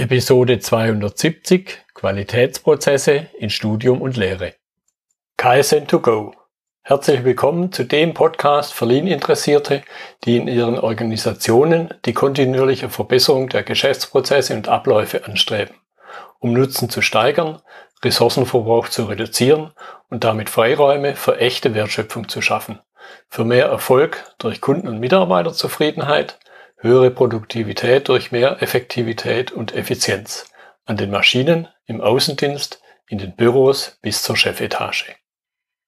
Episode 270 Qualitätsprozesse in Studium und Lehre. KSN2Go. Herzlich willkommen zu dem Podcast für Lean-Interessierte, die in ihren Organisationen die kontinuierliche Verbesserung der Geschäftsprozesse und Abläufe anstreben, um Nutzen zu steigern, Ressourcenverbrauch zu reduzieren und damit Freiräume für echte Wertschöpfung zu schaffen, für mehr Erfolg durch Kunden- und Mitarbeiterzufriedenheit, höhere Produktivität durch mehr Effektivität und Effizienz an den Maschinen, im Außendienst, in den Büros bis zur Chefetage.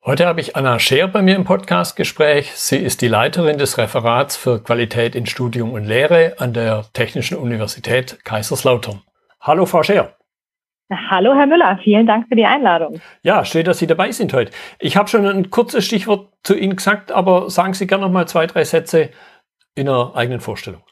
Heute habe ich Anna Scheer bei mir im Podcastgespräch. Sie ist die Leiterin des Referats für Qualität in Studium und Lehre an der Technischen Universität Kaiserslautern. Hallo, Frau Scheer. Hallo, Herr Müller. Vielen Dank für die Einladung. Ja, schön, dass Sie dabei sind heute. Ich habe schon ein kurzes Stichwort zu Ihnen gesagt, aber sagen Sie gerne noch mal zwei, drei Sätze in einer eigenen Vorstellung.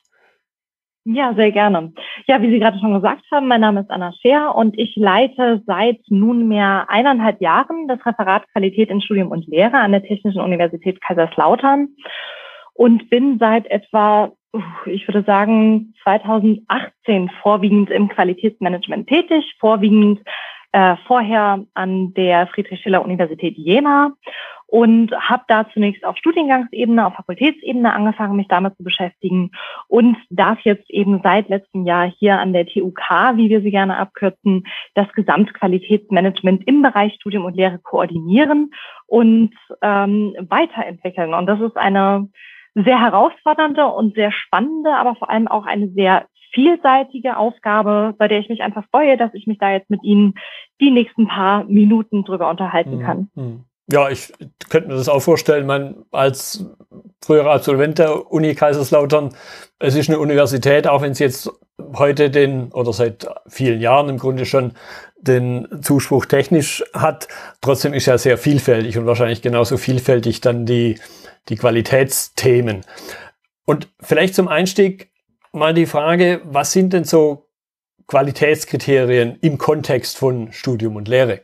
Ja, sehr gerne. Ja, wie Sie gerade schon gesagt haben, mein Name ist Anna Scheer und ich leite seit nunmehr eineinhalb Jahren das Referat Qualität in Studium und Lehre an der Technischen Universität Kaiserslautern und bin seit etwa, ich würde sagen, 2018 vorwiegend im Qualitätsmanagement tätig, vorwiegend äh, vorher an der Friedrich-Schiller-Universität Jena und habe da zunächst auf Studiengangsebene, auf Fakultätsebene angefangen, mich damit zu beschäftigen und darf jetzt eben seit letztem Jahr hier an der TUK, wie wir sie gerne abkürzen, das Gesamtqualitätsmanagement im Bereich Studium und Lehre koordinieren und ähm, weiterentwickeln. Und das ist eine sehr herausfordernde und sehr spannende, aber vor allem auch eine sehr vielseitige Aufgabe, bei der ich mich einfach freue, dass ich mich da jetzt mit Ihnen die nächsten paar Minuten drüber unterhalten mhm. kann. Mhm. Ja, ich könnte mir das auch vorstellen, man als früherer Absolvent der Uni Kaiserslautern, es ist eine Universität, auch wenn es jetzt heute den oder seit vielen Jahren im Grunde schon den Zuspruch technisch hat, trotzdem ist ja sehr vielfältig und wahrscheinlich genauso vielfältig dann die, die Qualitätsthemen. Und vielleicht zum Einstieg mal die Frage, was sind denn so Qualitätskriterien im Kontext von Studium und Lehre?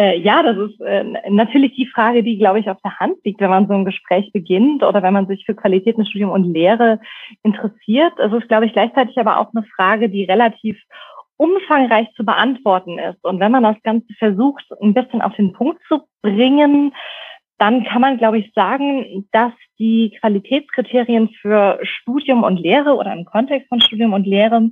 Äh, ja, das ist äh, natürlich die Frage, die, glaube ich, auf der Hand liegt, wenn man so ein Gespräch beginnt oder wenn man sich für Qualität in Studium und Lehre interessiert. Es ist, glaube ich, gleichzeitig aber auch eine Frage, die relativ umfangreich zu beantworten ist. Und wenn man das Ganze versucht, ein bisschen auf den Punkt zu bringen, dann kann man, glaube ich, sagen, dass die Qualitätskriterien für Studium und Lehre oder im Kontext von Studium und Lehre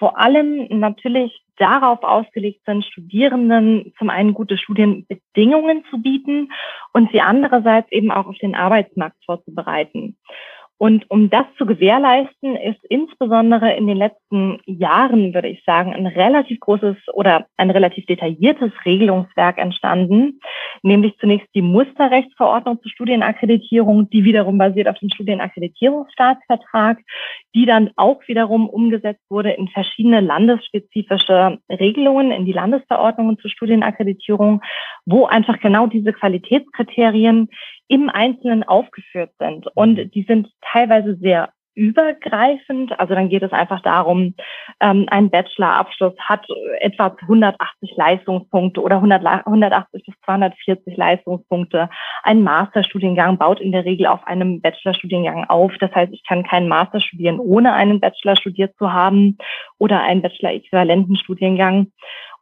vor allem natürlich darauf ausgelegt sind, Studierenden zum einen gute Studienbedingungen zu bieten und sie andererseits eben auch auf den Arbeitsmarkt vorzubereiten. Und um das zu gewährleisten, ist insbesondere in den letzten Jahren, würde ich sagen, ein relativ großes oder ein relativ detailliertes Regelungswerk entstanden, nämlich zunächst die Musterrechtsverordnung zur Studienakkreditierung, die wiederum basiert auf dem Studienakkreditierungsstaatsvertrag, die dann auch wiederum umgesetzt wurde in verschiedene landesspezifische Regelungen, in die Landesverordnungen zur Studienakkreditierung, wo einfach genau diese Qualitätskriterien im Einzelnen aufgeführt sind. Und mhm. die sind teilweise sehr übergreifend. Also dann geht es einfach darum, ähm, ein Bachelorabschluss hat etwa 180 Leistungspunkte oder 100, 180 bis 240 Leistungspunkte. Ein Masterstudiengang baut in der Regel auf einem Bachelorstudiengang auf. Das heißt, ich kann keinen Master studieren, ohne einen Bachelor studiert zu haben oder einen Bachelor-äquivalenten Studiengang.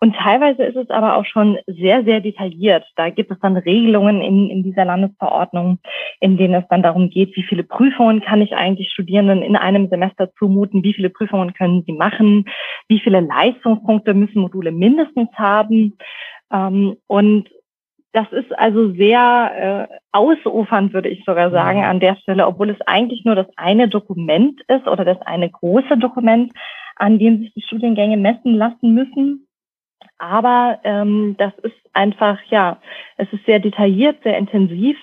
Und teilweise ist es aber auch schon sehr, sehr detailliert. Da gibt es dann Regelungen in, in dieser Landesverordnung, in denen es dann darum geht, wie viele Prüfungen kann ich eigentlich Studierenden in einem Semester zumuten, wie viele Prüfungen können sie machen, wie viele Leistungspunkte müssen Module mindestens haben. Ähm, und das ist also sehr äh, ausufernd, würde ich sogar sagen, mhm. an der Stelle, obwohl es eigentlich nur das eine Dokument ist oder das eine große Dokument, an dem sich die Studiengänge messen lassen müssen. Aber ähm, das ist einfach, ja, es ist sehr detailliert, sehr intensiv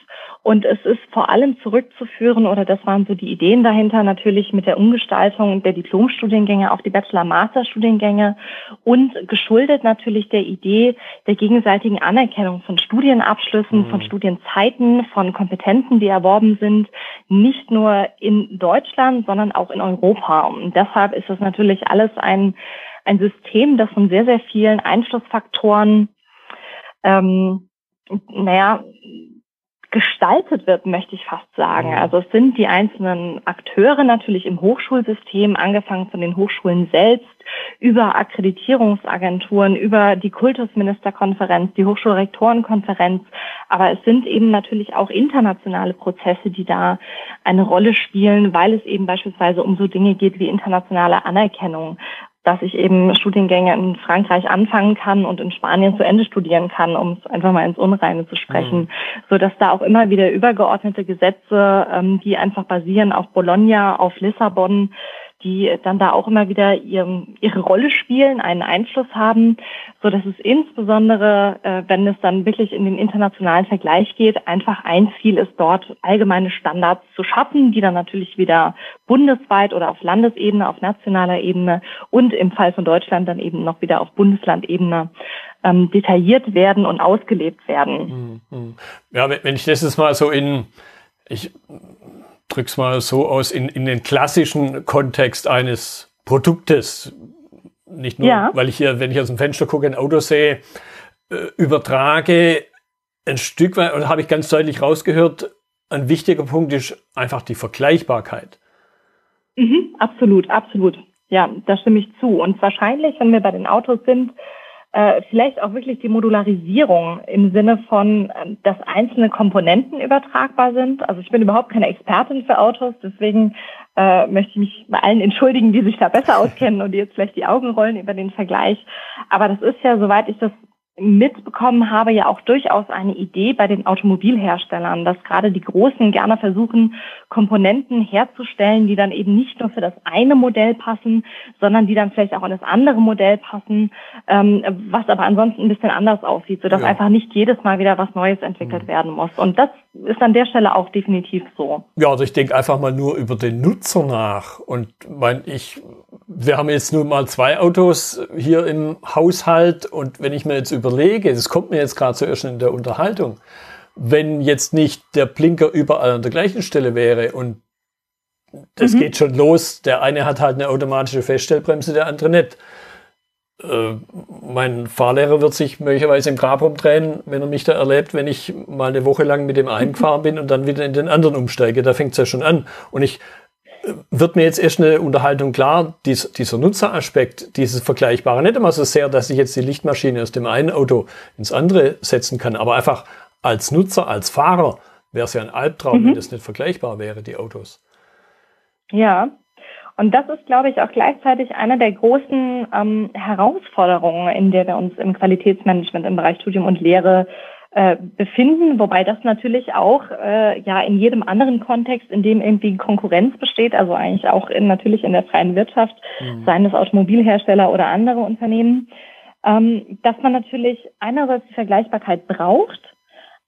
und es ist vor allem zurückzuführen, oder das waren so die Ideen dahinter, natürlich mit der Umgestaltung der Diplomstudiengänge auf die Bachelor-Master-Studiengänge und geschuldet natürlich der Idee der gegenseitigen Anerkennung von Studienabschlüssen, mhm. von Studienzeiten, von Kompetenzen, die erworben sind, nicht nur in Deutschland, sondern auch in Europa. Und deshalb ist das natürlich alles ein ein System, das von sehr, sehr vielen Einflussfaktoren, ähm, naja, gestaltet wird, möchte ich fast sagen. Mhm. Also es sind die einzelnen Akteure natürlich im Hochschulsystem, angefangen von den Hochschulen selbst, über Akkreditierungsagenturen, über die Kultusministerkonferenz, die Hochschulrektorenkonferenz. Aber es sind eben natürlich auch internationale Prozesse, die da eine Rolle spielen, weil es eben beispielsweise um so Dinge geht wie internationale Anerkennung, dass ich eben Studiengänge in Frankreich anfangen kann und in Spanien zu Ende studieren kann, um es einfach mal ins Unreine zu sprechen, mhm. so dass da auch immer wieder übergeordnete Gesetze, ähm, die einfach basieren auf Bologna, auf Lissabon, die dann da auch immer wieder ihr, ihre Rolle spielen, einen Einfluss haben, so dass es insbesondere, äh, wenn es dann wirklich in den internationalen Vergleich geht, einfach ein Ziel ist, dort allgemeine Standards zu schaffen, die dann natürlich wieder bundesweit oder auf Landesebene, auf nationaler Ebene und im Fall von Deutschland dann eben noch wieder auf Bundeslandebene ähm, detailliert werden und ausgelebt werden. Hm, hm. Ja, wenn ich das jetzt mal so in, ich drück's mal so aus, in, in den klassischen Kontext eines Produktes. Nicht nur, ja. weil ich hier, wenn ich aus dem Fenster gucke, ein Auto sehe, äh, übertrage ein Stück weit, oder habe ich ganz deutlich rausgehört, ein wichtiger Punkt ist einfach die Vergleichbarkeit. Mhm, absolut, absolut. Ja, da stimme ich zu. Und wahrscheinlich, wenn wir bei den Autos sind, äh, vielleicht auch wirklich die Modularisierung im Sinne von, äh, dass einzelne Komponenten übertragbar sind. Also ich bin überhaupt keine Expertin für Autos, deswegen äh, möchte ich mich bei allen entschuldigen, die sich da besser auskennen und die jetzt vielleicht die Augen rollen über den Vergleich. Aber das ist ja, soweit ich das mitbekommen habe, ja auch durchaus eine Idee bei den Automobilherstellern, dass gerade die Großen gerne versuchen, Komponenten herzustellen, die dann eben nicht nur für das eine Modell passen, sondern die dann vielleicht auch in das andere Modell passen, ähm, was aber ansonsten ein bisschen anders aussieht, sodass ja. einfach nicht jedes Mal wieder was Neues entwickelt mhm. werden muss. Und das ist an der Stelle auch definitiv so. Ja, also ich denke einfach mal nur über den Nutzer nach. Und mein, ich, wir haben jetzt nur mal zwei Autos hier im Haushalt und wenn ich mir jetzt überlege, das kommt mir jetzt gerade zuerst in der Unterhaltung, wenn jetzt nicht der Blinker überall an der gleichen Stelle wäre und das mhm. geht schon los, der eine hat halt eine automatische Feststellbremse, der andere nicht. Äh, mein Fahrlehrer wird sich möglicherweise im Grab umdrehen, wenn er mich da erlebt, wenn ich mal eine Woche lang mit dem einen gefahren bin und dann wieder in den anderen umsteige. Da fängt es ja schon an. Und ich wird mir jetzt erst eine Unterhaltung klar, dies, dieser Nutzeraspekt, dieses Vergleichbare, nicht immer so sehr, dass ich jetzt die Lichtmaschine aus dem einen Auto ins andere setzen kann, aber einfach als Nutzer, als Fahrer wäre es ja ein Albtraum, mhm. wenn das nicht vergleichbar wäre, die Autos. Ja, und das ist, glaube ich, auch gleichzeitig eine der großen ähm, Herausforderungen, in der wir uns im Qualitätsmanagement im Bereich Studium und Lehre äh, befinden, wobei das natürlich auch äh, ja in jedem anderen Kontext, in dem irgendwie Konkurrenz besteht, also eigentlich auch in, natürlich in der freien Wirtschaft, mhm. seien es Automobilhersteller oder andere Unternehmen, ähm, dass man natürlich einerseits die Vergleichbarkeit braucht,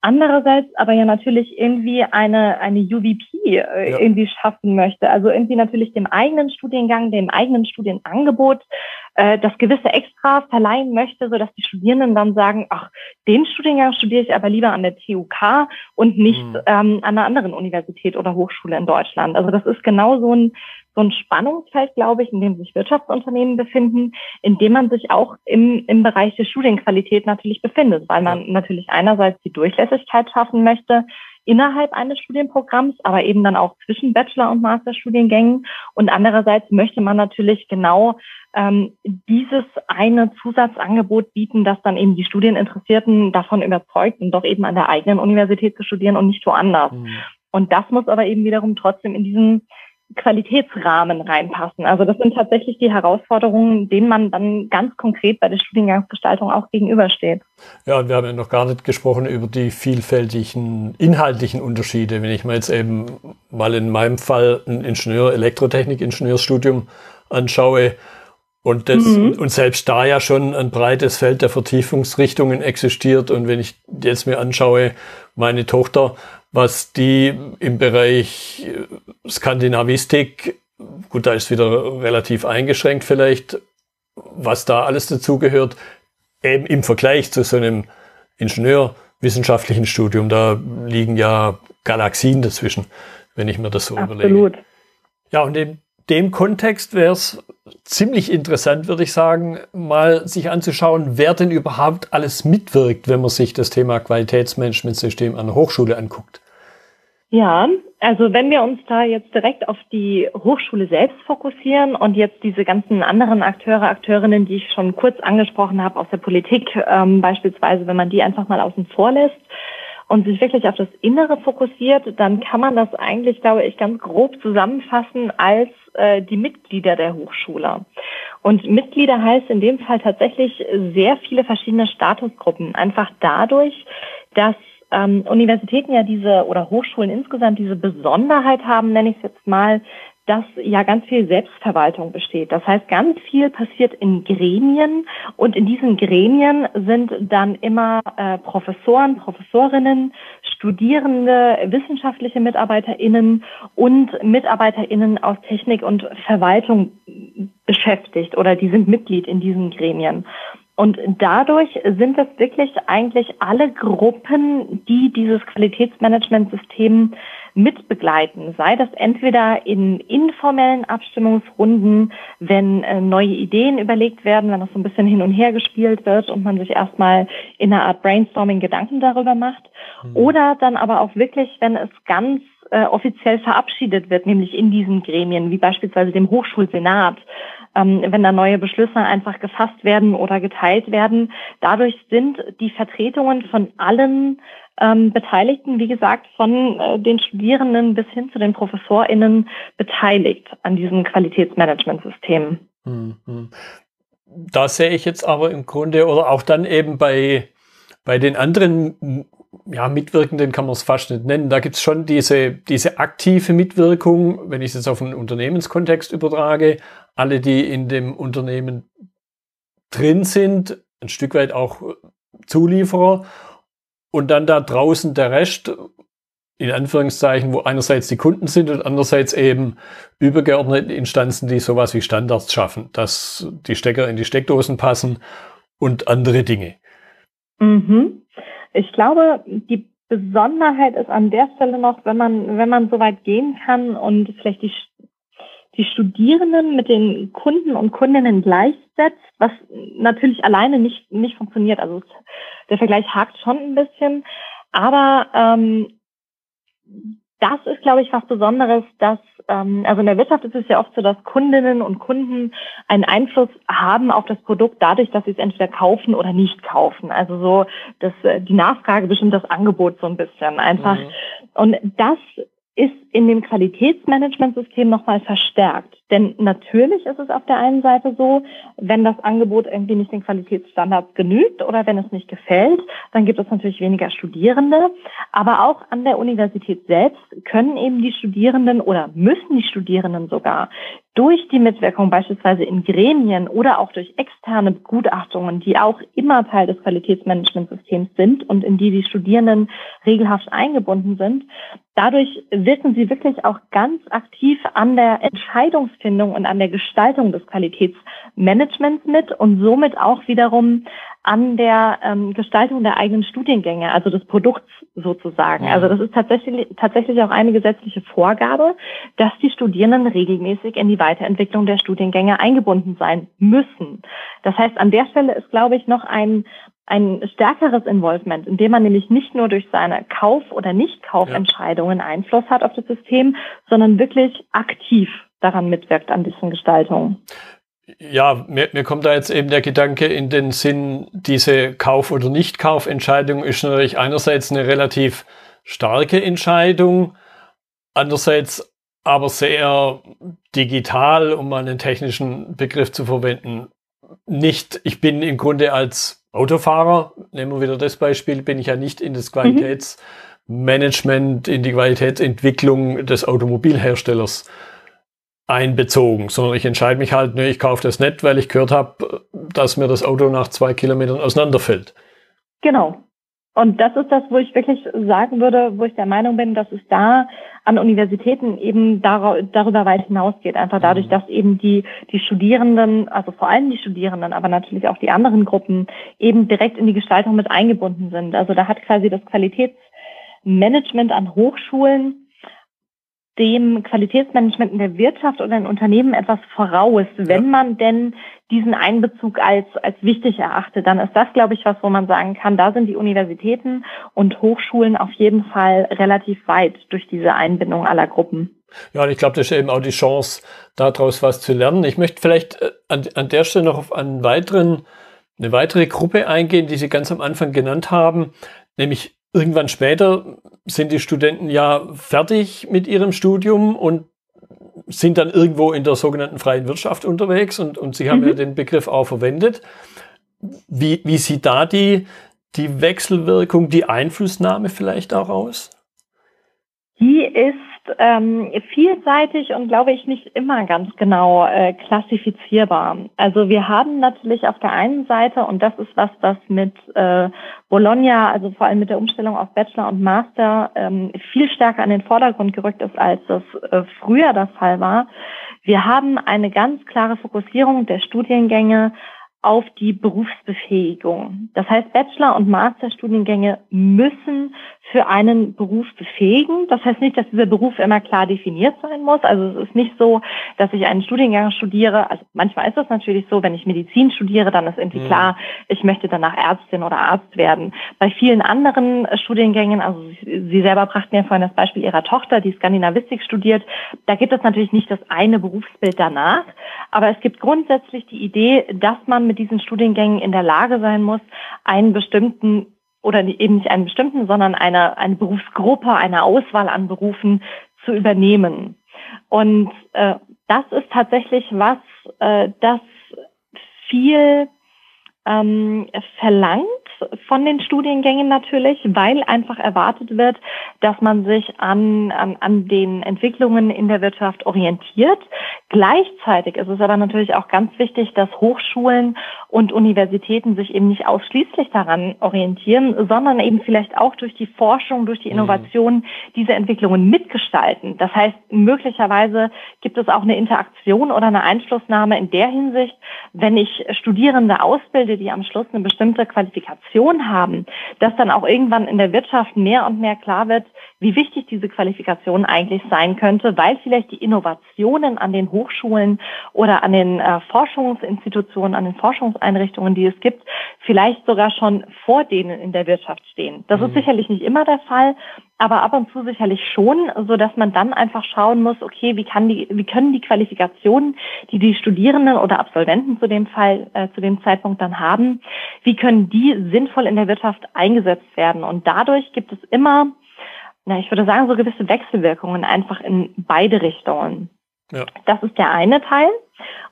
Andererseits aber ja natürlich irgendwie eine, eine UVP äh, ja. irgendwie schaffen möchte. Also irgendwie natürlich dem eigenen Studiengang, dem eigenen Studienangebot äh, das gewisse Extra verleihen möchte, so dass die Studierenden dann sagen, ach, den Studiengang studiere ich aber lieber an der TUK und nicht mhm. ähm, an einer anderen Universität oder Hochschule in Deutschland. Also das ist genau so ein so ein Spannungsfeld, glaube ich, in dem sich Wirtschaftsunternehmen befinden, in dem man sich auch im, im Bereich der Studienqualität natürlich befindet, weil man natürlich einerseits die Durchlässigkeit schaffen möchte innerhalb eines Studienprogramms, aber eben dann auch zwischen Bachelor- und Masterstudiengängen. Und andererseits möchte man natürlich genau ähm, dieses eine Zusatzangebot bieten, das dann eben die Studieninteressierten davon überzeugt, und doch eben an der eigenen Universität zu studieren und nicht woanders. Mhm. Und das muss aber eben wiederum trotzdem in diesen Qualitätsrahmen reinpassen. Also das sind tatsächlich die Herausforderungen, denen man dann ganz konkret bei der Studiengangsgestaltung auch gegenübersteht. Ja, und wir haben ja noch gar nicht gesprochen über die vielfältigen inhaltlichen Unterschiede. Wenn ich mir jetzt eben mal in meinem Fall ein Ingenieur, Elektrotechnik, Ingenieursstudium anschaue, und, das, mhm. und selbst da ja schon ein breites Feld der Vertiefungsrichtungen existiert. Und wenn ich jetzt mir anschaue, meine Tochter was die im Bereich äh, Skandinavistik, gut, da ist wieder relativ eingeschränkt vielleicht, was da alles dazugehört, eben im Vergleich zu so einem Ingenieurwissenschaftlichen Studium, da liegen ja Galaxien dazwischen, wenn ich mir das so Absolut. überlege. Ja, und eben dem Kontext wäre es ziemlich interessant, würde ich sagen, mal sich anzuschauen, wer denn überhaupt alles mitwirkt, wenn man sich das Thema Qualitätsmanagementsystem an der Hochschule anguckt. Ja, also wenn wir uns da jetzt direkt auf die Hochschule selbst fokussieren und jetzt diese ganzen anderen Akteure, Akteurinnen, die ich schon kurz angesprochen habe aus der Politik ähm, beispielsweise, wenn man die einfach mal außen vor lässt und sich wirklich auf das Innere fokussiert, dann kann man das eigentlich, glaube ich, ganz grob zusammenfassen als äh, die Mitglieder der Hochschule. Und Mitglieder heißt in dem Fall tatsächlich sehr viele verschiedene Statusgruppen, einfach dadurch, dass ähm, Universitäten ja diese oder Hochschulen insgesamt diese Besonderheit haben, nenne ich es jetzt mal, dass ja ganz viel Selbstverwaltung besteht. Das heißt, ganz viel passiert in Gremien und in diesen Gremien sind dann immer äh, Professoren, Professorinnen, Studierende, wissenschaftliche MitarbeiterInnen und MitarbeiterInnen aus Technik und Verwaltung beschäftigt oder die sind Mitglied in diesen Gremien. Und dadurch sind es wirklich eigentlich alle Gruppen, die dieses Qualitätsmanagementsystem mitbegleiten. Sei das entweder in informellen Abstimmungsrunden, wenn äh, neue Ideen überlegt werden, wenn das so ein bisschen hin und her gespielt wird und man sich erstmal in einer Art Brainstorming Gedanken darüber macht. Mhm. Oder dann aber auch wirklich, wenn es ganz äh, offiziell verabschiedet wird, nämlich in diesen Gremien, wie beispielsweise dem Hochschulsenat, ähm, wenn da neue Beschlüsse einfach gefasst werden oder geteilt werden. Dadurch sind die Vertretungen von allen ähm, Beteiligten, wie gesagt, von äh, den Studierenden bis hin zu den ProfessorInnen beteiligt an diesem Qualitätsmanagementsystem. Mhm. Da sehe ich jetzt aber im Grunde oder auch dann eben bei, bei den anderen ja, Mitwirkenden kann man es fast nicht nennen. Da gibt es schon diese, diese aktive Mitwirkung, wenn ich es jetzt auf einen Unternehmenskontext übertrage, alle, die in dem Unternehmen drin sind, ein Stück weit auch Zulieferer und dann da draußen der Rest, in Anführungszeichen, wo einerseits die Kunden sind und andererseits eben übergeordnete Instanzen, die sowas wie Standards schaffen, dass die Stecker in die Steckdosen passen und andere Dinge. Mhm. Ich glaube, die Besonderheit ist an der Stelle noch, wenn man, wenn man so weit gehen kann und vielleicht die, die Studierenden mit den Kunden und Kundinnen gleichsetzt, was natürlich alleine nicht, nicht funktioniert. Also der Vergleich hakt schon ein bisschen. Aber ähm, das ist, glaube ich, was Besonderes, dass, ähm, also in der Wirtschaft ist es ja oft so, dass Kundinnen und Kunden einen Einfluss haben auf das Produkt dadurch, dass sie es entweder kaufen oder nicht kaufen. Also so, dass äh, die Nachfrage bestimmt das Angebot so ein bisschen einfach. Mhm. Und das ist in dem Qualitätsmanagementsystem nochmal verstärkt. Denn natürlich ist es auf der einen Seite so, wenn das Angebot irgendwie nicht den Qualitätsstandards genügt oder wenn es nicht gefällt, dann gibt es natürlich weniger Studierende. Aber auch an der Universität selbst können eben die Studierenden oder müssen die Studierenden sogar durch die Mitwirkung beispielsweise in Gremien oder auch durch externe Begutachtungen, die auch immer Teil des Qualitätsmanagementsystems sind und in die die Studierenden regelhaft eingebunden sind, dadurch wirken sie wirklich auch ganz aktiv an der Entscheidungsfindung und an der Gestaltung des Qualitätsmanagements mit und somit auch wiederum an der ähm, Gestaltung der eigenen Studiengänge, also des Produkts sozusagen. Ja. Also das ist tatsächlich, tatsächlich auch eine gesetzliche Vorgabe, dass die Studierenden regelmäßig in die Weiterentwicklung der Studiengänge eingebunden sein müssen. Das heißt, an der Stelle ist, glaube ich, noch ein, ein stärkeres Involvement, indem man nämlich nicht nur durch seine Kauf- oder Nicht-Kaufentscheidungen ja. Einfluss hat auf das System, sondern wirklich aktiv daran mitwirkt an diesen Gestaltungen. Ja, mir, mir kommt da jetzt eben der Gedanke in den Sinn, diese Kauf- oder Nicht-Kaufentscheidung ist natürlich einerseits eine relativ starke Entscheidung, andererseits aber sehr digital, um mal einen technischen Begriff zu verwenden. Nicht, ich bin im Grunde als Autofahrer, nehmen wir wieder das Beispiel, bin ich ja nicht in das mhm. Qualitätsmanagement, in die Qualitätsentwicklung des Automobilherstellers einbezogen, sondern ich entscheide mich halt, ne, ich kaufe das nicht, weil ich gehört habe, dass mir das Auto nach zwei Kilometern auseinanderfällt. Genau. Und das ist das, wo ich wirklich sagen würde, wo ich der Meinung bin, dass es da an Universitäten eben darüber weit hinausgeht. Einfach dadurch, mhm. dass eben die, die Studierenden, also vor allem die Studierenden, aber natürlich auch die anderen Gruppen eben direkt in die Gestaltung mit eingebunden sind. Also da hat quasi das Qualitätsmanagement an Hochschulen dem Qualitätsmanagement in der Wirtschaft oder in Unternehmen etwas voraus, wenn ja. man denn diesen Einbezug als, als wichtig erachtet, dann ist das, glaube ich, was, wo man sagen kann, da sind die Universitäten und Hochschulen auf jeden Fall relativ weit durch diese Einbindung aller Gruppen. Ja, und ich glaube, das ist eben auch die Chance, daraus was zu lernen. Ich möchte vielleicht äh, an, an der Stelle noch auf einen weiteren, eine weitere Gruppe eingehen, die Sie ganz am Anfang genannt haben, nämlich irgendwann später sind die Studenten ja fertig mit ihrem Studium und sind dann irgendwo in der sogenannten freien Wirtschaft unterwegs und, und Sie haben mhm. ja den Begriff auch verwendet. Wie, wie sieht da die, die Wechselwirkung, die Einflussnahme vielleicht auch aus? Die ist ähm, vielseitig und glaube ich nicht immer ganz genau äh, klassifizierbar. Also wir haben natürlich auf der einen Seite, und das ist was, was mit äh, Bologna, also vor allem mit der Umstellung auf Bachelor und Master, ähm, viel stärker an den Vordergrund gerückt ist, als das äh, früher der Fall war. Wir haben eine ganz klare Fokussierung der Studiengänge auf die Berufsbefähigung. Das heißt, Bachelor- und Masterstudiengänge müssen für einen Beruf befähigen. Das heißt nicht, dass dieser Beruf immer klar definiert sein muss. Also es ist nicht so, dass ich einen Studiengang studiere. Also manchmal ist es natürlich so, wenn ich Medizin studiere, dann ist irgendwie mhm. klar, ich möchte danach Ärztin oder Arzt werden. Bei vielen anderen Studiengängen, also Sie selber brachten ja vorhin das Beispiel Ihrer Tochter, die Skandinavistik studiert, da gibt es natürlich nicht das eine Berufsbild danach. Aber es gibt grundsätzlich die Idee, dass man mit diesen Studiengängen in der Lage sein muss, einen bestimmten oder eben nicht einen bestimmten, sondern eine, eine Berufsgruppe, eine Auswahl an Berufen zu übernehmen. Und äh, das ist tatsächlich was, äh, das viel ähm, verlangt von den Studiengängen natürlich, weil einfach erwartet wird, dass man sich an, an, an den Entwicklungen in der Wirtschaft orientiert. Gleichzeitig ist es aber natürlich auch ganz wichtig, dass Hochschulen und Universitäten sich eben nicht ausschließlich daran orientieren, sondern eben vielleicht auch durch die Forschung, durch die mhm. Innovation diese Entwicklungen mitgestalten. Das heißt, möglicherweise gibt es auch eine Interaktion oder eine Einflussnahme in der Hinsicht, wenn ich Studierende ausbilde, die am Schluss eine bestimmte Qualifikation Qualifikation haben, dass dann auch irgendwann in der Wirtschaft mehr und mehr klar wird, wie wichtig diese Qualifikation eigentlich sein könnte, weil vielleicht die Innovationen an den Hochschulen oder an den äh, Forschungsinstitutionen, an den Forschungseinrichtungen, die es gibt, vielleicht sogar schon vor denen in der Wirtschaft stehen. Das mhm. ist sicherlich nicht immer der Fall, aber ab und zu sicherlich schon, so dass man dann einfach schauen muss, okay, wie kann die, wie können die Qualifikationen, die die Studierenden oder Absolventen zu dem Fall, äh, zu dem Zeitpunkt dann haben, wie können die sinnvoll in der Wirtschaft eingesetzt werden? Und dadurch gibt es immer, na, ich würde sagen, so gewisse Wechselwirkungen einfach in beide Richtungen. Ja. Das ist der eine Teil.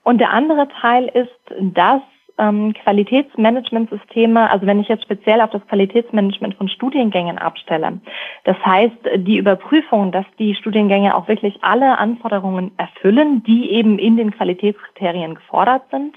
Und der andere Teil ist, dass ähm, Qualitätsmanagementsysteme, also wenn ich jetzt speziell auf das Qualitätsmanagement von Studiengängen abstelle, das heißt die Überprüfung, dass die Studiengänge auch wirklich alle Anforderungen erfüllen, die eben in den Qualitätskriterien gefordert sind,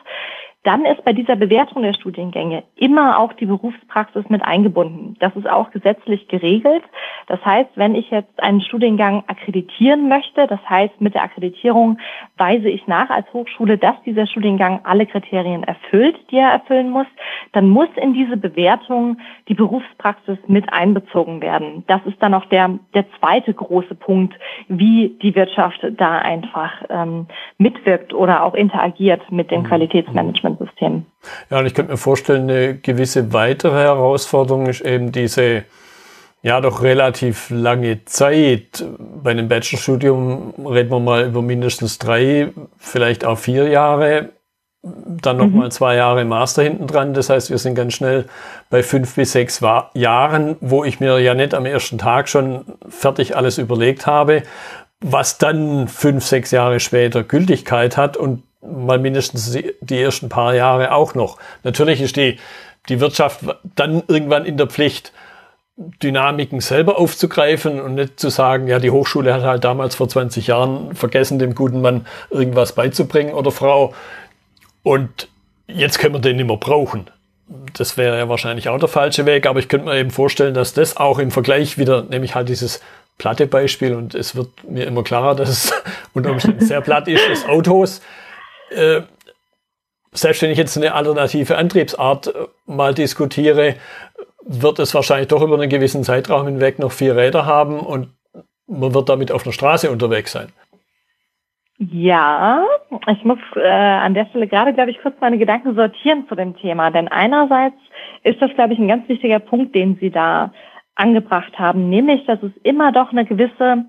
dann ist bei dieser Bewertung der Studiengänge immer auch die Berufspraxis mit eingebunden. Das ist auch gesetzlich geregelt. Das heißt, wenn ich jetzt einen Studiengang akkreditieren möchte, das heißt, mit der Akkreditierung weise ich nach als Hochschule, dass dieser Studiengang alle Kriterien erfüllt, die er erfüllen muss, dann muss in diese Bewertung die Berufspraxis mit einbezogen werden. Das ist dann auch der, der zweite große Punkt, wie die Wirtschaft da einfach ähm, mitwirkt oder auch interagiert mit dem mhm. Qualitätsmanagement. Managementsystem. Ja, und ich könnte mir vorstellen, eine gewisse weitere Herausforderung ist eben diese ja doch relativ lange Zeit. Bei einem Bachelorstudium reden wir mal über mindestens drei, vielleicht auch vier Jahre. Dann nochmal mhm. zwei Jahre Master hinten dran. Das heißt, wir sind ganz schnell bei fünf bis sechs Jahren, wo ich mir ja nicht am ersten Tag schon fertig alles überlegt habe, was dann fünf, sechs Jahre später Gültigkeit hat und mal mindestens die, ersten paar Jahre auch noch. Natürlich ist die, die Wirtschaft dann irgendwann in der Pflicht, Dynamiken selber aufzugreifen und nicht zu sagen, ja, die Hochschule hat halt damals vor 20 Jahren vergessen, dem guten Mann irgendwas beizubringen oder Frau. Und jetzt können wir den nicht mehr brauchen. Das wäre ja wahrscheinlich auch der falsche Weg, aber ich könnte mir eben vorstellen, dass das auch im Vergleich wieder, nämlich halt dieses platte Beispiel und es wird mir immer klarer, dass es unter Umständen sehr platt ist, des Autos äh, selbst wenn ich jetzt eine alternative Antriebsart äh, mal diskutiere, wird es wahrscheinlich doch über einen gewissen Zeitraum hinweg noch vier Räder haben und man wird damit auf der Straße unterwegs sein. Ja, ich muss äh, an der Stelle gerade, glaube ich, kurz meine Gedanken sortieren zu dem Thema. Denn einerseits ist das, glaube ich, ein ganz wichtiger Punkt, den Sie da angebracht haben, nämlich, dass es immer doch eine gewisse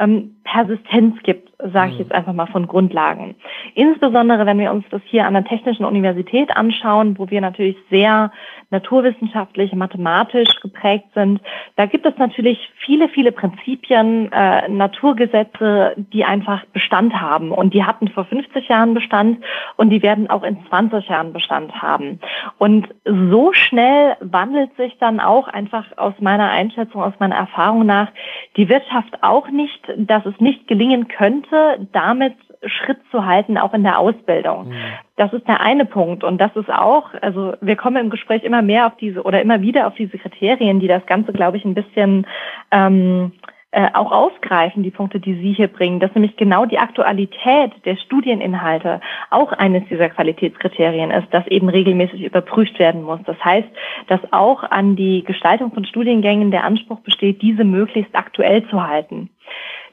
ähm, Persistenz gibt, sage ich mhm. jetzt einfach mal von Grundlagen. Insbesondere, wenn wir uns das hier an der Technischen Universität anschauen, wo wir natürlich sehr naturwissenschaftlich, mathematisch geprägt sind, da gibt es natürlich viele, viele Prinzipien, äh, Naturgesetze, die einfach Bestand haben. Und die hatten vor 50 Jahren Bestand und die werden auch in 20 Jahren Bestand haben. Und so schnell wandelt sich dann auch einfach aus meiner Einschätzung, aus meiner Erfahrung nach die Wirtschaft auch nicht, dass es nicht gelingen könnte, damit Schritt zu halten, auch in der Ausbildung. Mhm. Das ist der eine Punkt. Und das ist auch, also wir kommen im Gespräch immer mehr auf diese oder immer wieder auf diese Kriterien, die das Ganze, glaube ich, ein bisschen ähm, äh, auch ausgreifen, die Punkte, die Sie hier bringen, dass nämlich genau die Aktualität der Studieninhalte auch eines dieser Qualitätskriterien ist, das eben regelmäßig überprüft werden muss. Das heißt, dass auch an die Gestaltung von Studiengängen der Anspruch besteht, diese möglichst aktuell zu halten.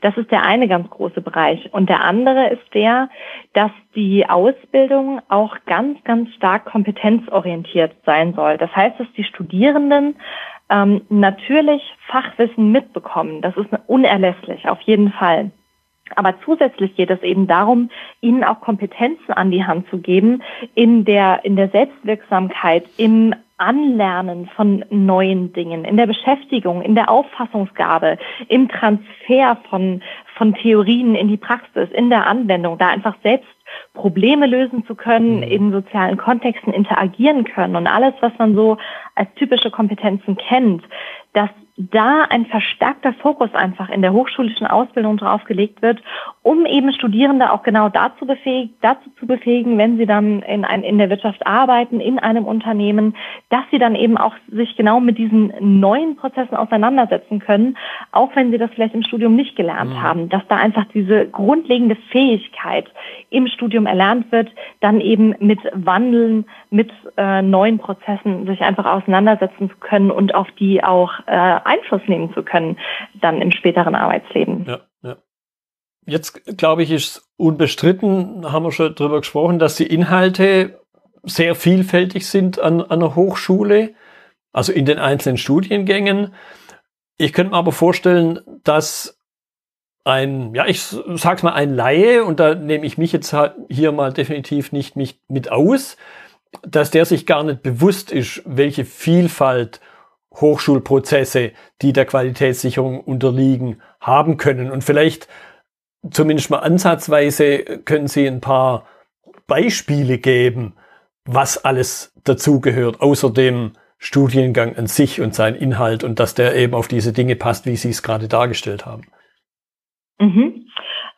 Das ist der eine ganz große Bereich. Und der andere ist der, dass die Ausbildung auch ganz, ganz stark kompetenzorientiert sein soll. Das heißt, dass die Studierenden ähm, natürlich Fachwissen mitbekommen. Das ist unerlässlich, auf jeden Fall. Aber zusätzlich geht es eben darum, ihnen auch Kompetenzen an die Hand zu geben in der, in der Selbstwirksamkeit, im Anlernen von neuen Dingen, in der Beschäftigung, in der Auffassungsgabe, im Transfer von, von Theorien in die Praxis, in der Anwendung, da einfach selbst Probleme lösen zu können, mhm. in sozialen Kontexten interagieren können und alles, was man so als typische Kompetenzen kennt, dass da ein verstärkter Fokus einfach in der hochschulischen Ausbildung drauf gelegt wird, um eben Studierende auch genau dazu, befähig, dazu zu befähigen, wenn sie dann in, ein, in der Wirtschaft arbeiten, in einem Unternehmen, dass sie dann eben auch sich genau mit diesen neuen Prozessen auseinandersetzen können, auch wenn sie das vielleicht im Studium nicht gelernt mhm. haben, dass da einfach diese grundlegende Fähigkeit im Studium erlernt wird, dann eben mit Wandeln, mit äh, neuen Prozessen sich einfach auseinandersetzen zu können und auf die auch äh, Einfluss nehmen zu können, dann im späteren Arbeitsleben. Ja, ja. Jetzt, glaube ich, ist unbestritten, haben wir schon drüber gesprochen, dass die Inhalte sehr vielfältig sind an, an einer Hochschule, also in den einzelnen Studiengängen. Ich könnte mir aber vorstellen, dass ein, ja, ich sag's mal, ein Laie, und da nehme ich mich jetzt hier mal definitiv nicht mit aus, dass der sich gar nicht bewusst ist, welche Vielfalt Hochschulprozesse, die der Qualitätssicherung unterliegen, haben können. Und vielleicht zumindest mal ansatzweise können Sie ein paar Beispiele geben, was alles dazugehört, außer dem Studiengang an sich und sein Inhalt und dass der eben auf diese Dinge passt, wie Sie es gerade dargestellt haben. Mhm.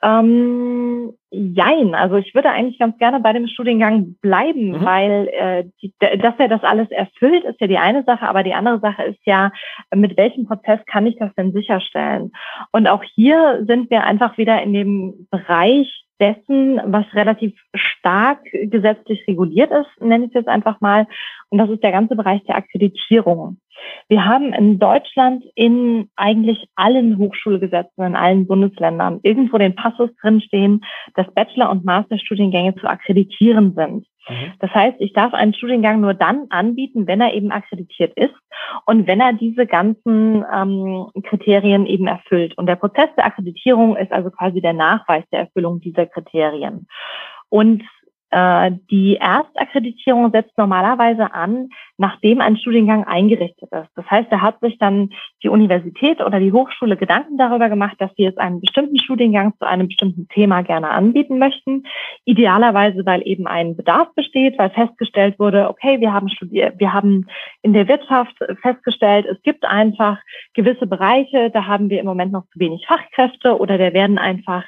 Ähm, jein, also ich würde eigentlich ganz gerne bei dem Studiengang bleiben, mhm. weil äh, die, dass er das alles erfüllt, ist ja die eine Sache, aber die andere Sache ist ja, mit welchem Prozess kann ich das denn sicherstellen? Und auch hier sind wir einfach wieder in dem Bereich dessen, was relativ stark gesetzlich reguliert ist, nenne ich es jetzt einfach mal. Und das ist der ganze Bereich der Akkreditierung. Wir haben in Deutschland in eigentlich allen Hochschulgesetzen in allen Bundesländern irgendwo den Passus drinstehen, dass Bachelor- und Masterstudiengänge zu akkreditieren sind. Mhm. Das heißt, ich darf einen Studiengang nur dann anbieten, wenn er eben akkreditiert ist und wenn er diese ganzen ähm, Kriterien eben erfüllt. Und der Prozess der Akkreditierung ist also quasi der Nachweis der Erfüllung dieser Kriterien. Und äh, die Erstakkreditierung setzt normalerweise an, nachdem ein Studiengang eingerichtet ist. Das heißt, da hat sich dann die Universität oder die Hochschule Gedanken darüber gemacht, dass sie jetzt einen bestimmten Studiengang zu einem bestimmten Thema gerne anbieten möchten. Idealerweise, weil eben ein Bedarf besteht, weil festgestellt wurde, okay, wir haben studiert, wir haben in der Wirtschaft festgestellt, es gibt einfach gewisse Bereiche, da haben wir im Moment noch zu wenig Fachkräfte oder da werden einfach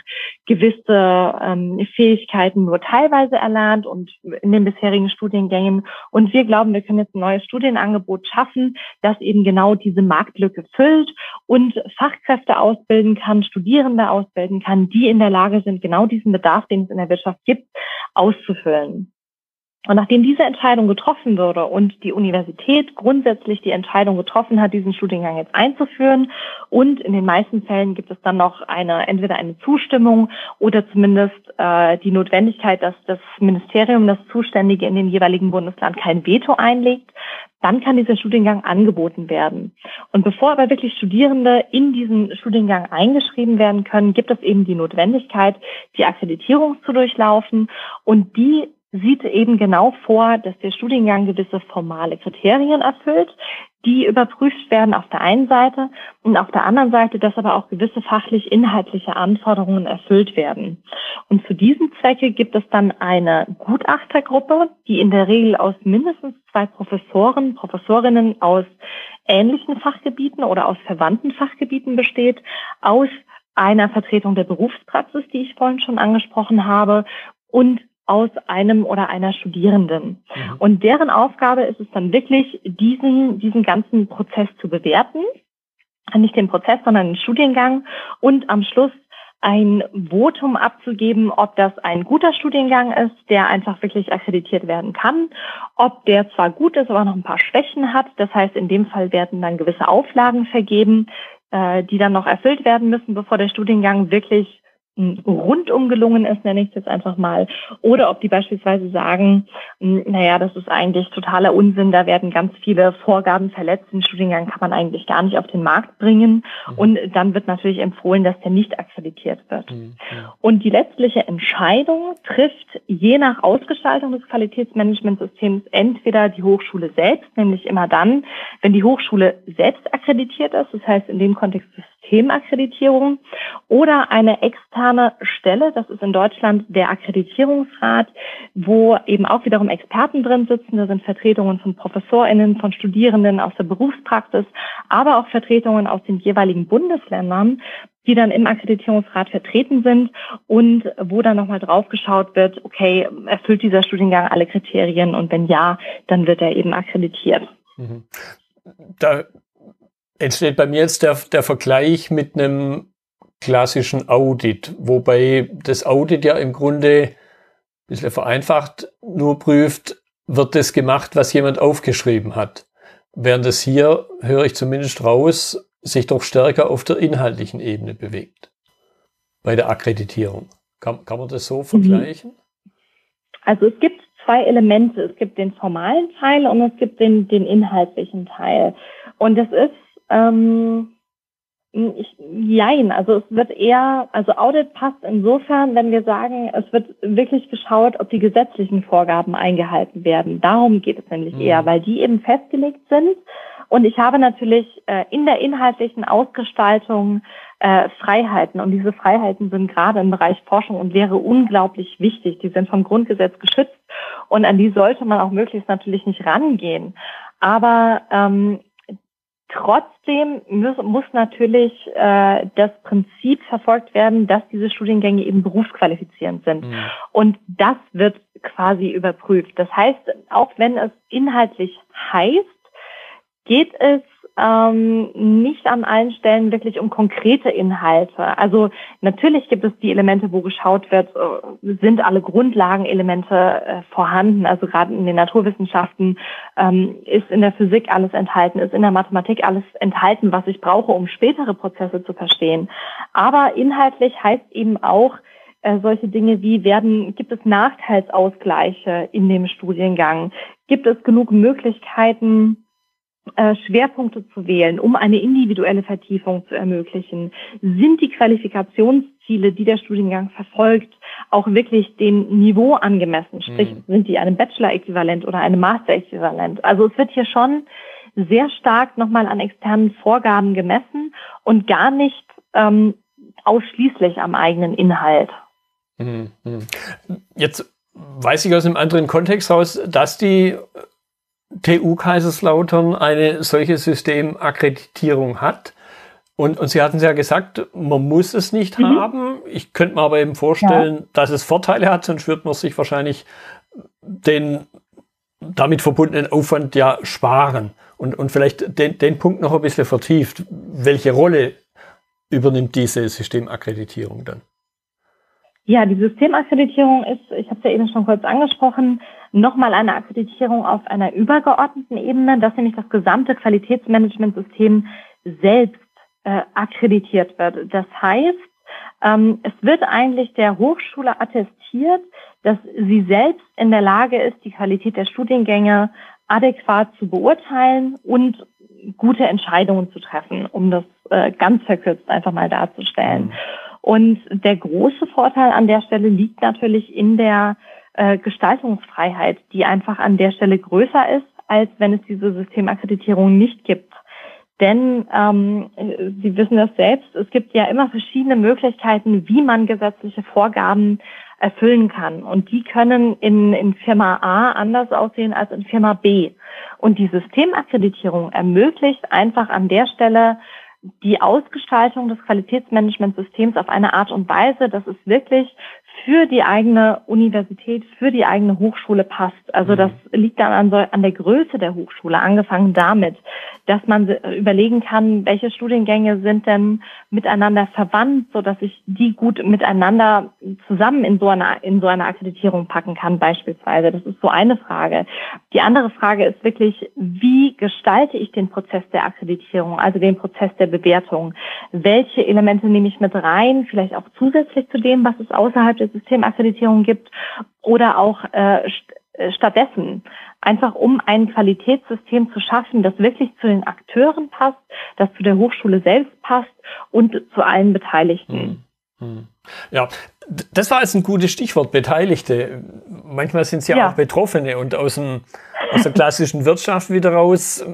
gewisse ähm, Fähigkeiten nur teilweise erlernt und in den bisherigen Studiengängen. Und wir glauben, wir können jetzt neues Studienangebot schaffen, das eben genau diese Marktlücke füllt und Fachkräfte ausbilden kann, Studierende ausbilden kann, die in der Lage sind, genau diesen Bedarf, den es in der Wirtschaft gibt, auszufüllen. Und nachdem diese Entscheidung getroffen wurde und die Universität grundsätzlich die Entscheidung getroffen hat, diesen Studiengang jetzt einzuführen und in den meisten Fällen gibt es dann noch eine entweder eine Zustimmung oder zumindest äh, die Notwendigkeit, dass das Ministerium, das Zuständige in dem jeweiligen Bundesland kein Veto einlegt, dann kann dieser Studiengang angeboten werden. Und bevor aber wirklich Studierende in diesen Studiengang eingeschrieben werden können, gibt es eben die Notwendigkeit, die Akkreditierung zu durchlaufen und die sieht eben genau vor, dass der Studiengang gewisse formale Kriterien erfüllt, die überprüft werden auf der einen Seite und auf der anderen Seite, dass aber auch gewisse fachlich-inhaltliche Anforderungen erfüllt werden. Und zu diesem Zwecke gibt es dann eine Gutachtergruppe, die in der Regel aus mindestens zwei Professoren, Professorinnen aus ähnlichen Fachgebieten oder aus verwandten Fachgebieten besteht, aus einer Vertretung der Berufspraxis, die ich vorhin schon angesprochen habe, und aus einem oder einer Studierenden. Mhm. Und deren Aufgabe ist es dann wirklich, diesen, diesen ganzen Prozess zu bewerten. Nicht den Prozess, sondern den Studiengang und am Schluss ein Votum abzugeben, ob das ein guter Studiengang ist, der einfach wirklich akkreditiert werden kann, ob der zwar gut ist, aber noch ein paar Schwächen hat. Das heißt, in dem Fall werden dann gewisse Auflagen vergeben, äh, die dann noch erfüllt werden müssen, bevor der Studiengang wirklich rundum gelungen ist, nenne ich es jetzt einfach mal, oder ob die beispielsweise sagen, naja, das ist eigentlich totaler Unsinn, da werden ganz viele Vorgaben verletzt, den Studiengang kann man eigentlich gar nicht auf den Markt bringen mhm. und dann wird natürlich empfohlen, dass der nicht akkreditiert wird. Mhm. Und die letztliche Entscheidung trifft je nach Ausgestaltung des Qualitätsmanagementsystems entweder die Hochschule selbst, nämlich immer dann, wenn die Hochschule selbst akkreditiert ist, das heißt in dem Kontext Systemakkreditierung oder eine externe Stelle, das ist in Deutschland der Akkreditierungsrat, wo eben auch wiederum Experten drin sitzen. Da sind Vertretungen von ProfessorInnen, von Studierenden aus der Berufspraxis, aber auch Vertretungen aus den jeweiligen Bundesländern, die dann im Akkreditierungsrat vertreten sind und wo dann nochmal drauf geschaut wird, okay, erfüllt dieser Studiengang alle Kriterien und wenn ja, dann wird er eben akkreditiert. Mhm. Da entsteht bei mir jetzt der, der Vergleich mit einem klassischen Audit, wobei das Audit ja im Grunde ein bisschen vereinfacht nur prüft, wird das gemacht, was jemand aufgeschrieben hat. Während es hier, höre ich zumindest raus, sich doch stärker auf der inhaltlichen Ebene bewegt. Bei der Akkreditierung. Kann, kann man das so mhm. vergleichen? Also es gibt zwei Elemente. Es gibt den formalen Teil und es gibt den, den inhaltlichen Teil. Und das ist ähm, ich, jein, also es wird eher, also Audit passt insofern, wenn wir sagen, es wird wirklich geschaut, ob die gesetzlichen Vorgaben eingehalten werden. Darum geht es nämlich mhm. eher, weil die eben festgelegt sind. Und ich habe natürlich äh, in der inhaltlichen Ausgestaltung äh, Freiheiten. Und diese Freiheiten sind gerade im Bereich Forschung und Lehre unglaublich wichtig. Die sind vom Grundgesetz geschützt und an die sollte man auch möglichst natürlich nicht rangehen. Aber ähm, Trotzdem muss, muss natürlich äh, das Prinzip verfolgt werden, dass diese Studiengänge eben berufsqualifizierend sind. Mhm. Und das wird quasi überprüft. Das heißt, auch wenn es inhaltlich heißt, geht es ähm, nicht an allen Stellen wirklich um konkrete Inhalte. Also natürlich gibt es die Elemente, wo geschaut wird, äh, sind alle Grundlagenelemente äh, vorhanden. Also gerade in den Naturwissenschaften ähm, ist in der Physik alles enthalten, ist in der Mathematik alles enthalten, was ich brauche, um spätere Prozesse zu verstehen. Aber inhaltlich heißt eben auch, äh, solche Dinge wie werden, gibt es Nachteilsausgleiche in dem Studiengang? Gibt es genug Möglichkeiten, Schwerpunkte zu wählen, um eine individuelle Vertiefung zu ermöglichen? Sind die Qualifikationsziele, die der Studiengang verfolgt, auch wirklich dem Niveau angemessen? Sprich, mhm. sind die einem Bachelor-Äquivalent oder einem Master-Äquivalent? Also es wird hier schon sehr stark nochmal an externen Vorgaben gemessen und gar nicht ähm, ausschließlich am eigenen Inhalt. Mhm. mhm. Jetzt weiß ich aus einem anderen Kontext raus, dass die TU Kaiserslautern eine solche Systemakkreditierung hat. Und, und Sie hatten es ja gesagt, man muss es nicht mhm. haben. Ich könnte mir aber eben vorstellen, ja. dass es Vorteile hat, sonst wird man sich wahrscheinlich den damit verbundenen Aufwand ja sparen. Und, und vielleicht den, den Punkt noch ein bisschen vertieft. Welche Rolle übernimmt diese Systemakkreditierung dann? Ja, die Systemakkreditierung ist, ich habe es ja eben schon kurz angesprochen, nochmal eine Akkreditierung auf einer übergeordneten Ebene, dass nämlich das gesamte Qualitätsmanagementsystem selbst äh, akkreditiert wird. Das heißt, ähm, es wird eigentlich der Hochschule attestiert, dass sie selbst in der Lage ist, die Qualität der Studiengänge adäquat zu beurteilen und gute Entscheidungen zu treffen, um das äh, ganz verkürzt einfach mal darzustellen. Mhm. Und der große Vorteil an der Stelle liegt natürlich in der äh, Gestaltungsfreiheit, die einfach an der Stelle größer ist, als wenn es diese Systemakkreditierung nicht gibt. Denn ähm, Sie wissen das selbst, es gibt ja immer verschiedene Möglichkeiten, wie man gesetzliche Vorgaben erfüllen kann. Und die können in, in Firma A anders aussehen als in Firma B. Und die Systemakkreditierung ermöglicht einfach an der Stelle die Ausgestaltung des Qualitätsmanagementsystems auf eine Art und Weise, dass es wirklich für die eigene Universität, für die eigene Hochschule passt. Also das mhm. liegt dann an, an der Größe der Hochschule, angefangen damit, dass man überlegen kann, welche Studiengänge sind denn miteinander verwandt, so dass ich die gut miteinander zusammen in so einer, in so einer Akkreditierung packen kann, beispielsweise. Das ist so eine Frage. Die andere Frage ist wirklich, wie gestalte ich den Prozess der Akkreditierung, also den Prozess der Bewertung? Welche Elemente nehme ich mit rein, vielleicht auch zusätzlich zu dem, was es außerhalb der Systemakkreditierung gibt oder auch äh, äh, stattdessen. Einfach um ein Qualitätssystem zu schaffen, das wirklich zu den Akteuren passt, das zu der Hochschule selbst passt und zu allen Beteiligten. Hm. Hm. Ja, das war jetzt ein gutes Stichwort, Beteiligte. Manchmal sind es ja, ja, auch Betroffene und aus, dem, aus der klassischen Wirtschaft wieder raus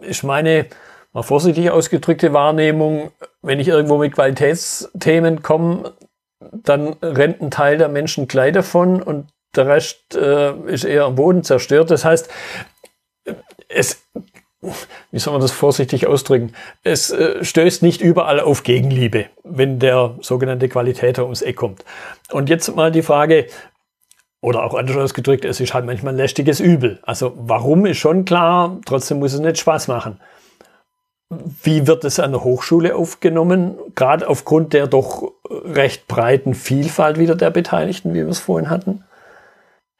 ist meine mal vorsichtig ausgedrückte Wahrnehmung, wenn ich irgendwo mit Qualitätsthemen komme, dann rennt ein Teil der Menschen gleich davon und der Rest äh, ist eher am Boden zerstört. Das heißt, es, wie soll man das vorsichtig ausdrücken, es äh, stößt nicht überall auf Gegenliebe, wenn der sogenannte Qualitäter ums Eck kommt. Und jetzt mal die Frage, oder auch anders ausgedrückt, es ist halt manchmal ein lästiges Übel. Also warum ist schon klar, trotzdem muss es nicht Spaß machen. Wie wird es an der Hochschule aufgenommen, gerade aufgrund der doch recht breiten Vielfalt wieder der Beteiligten, wie wir es vorhin hatten?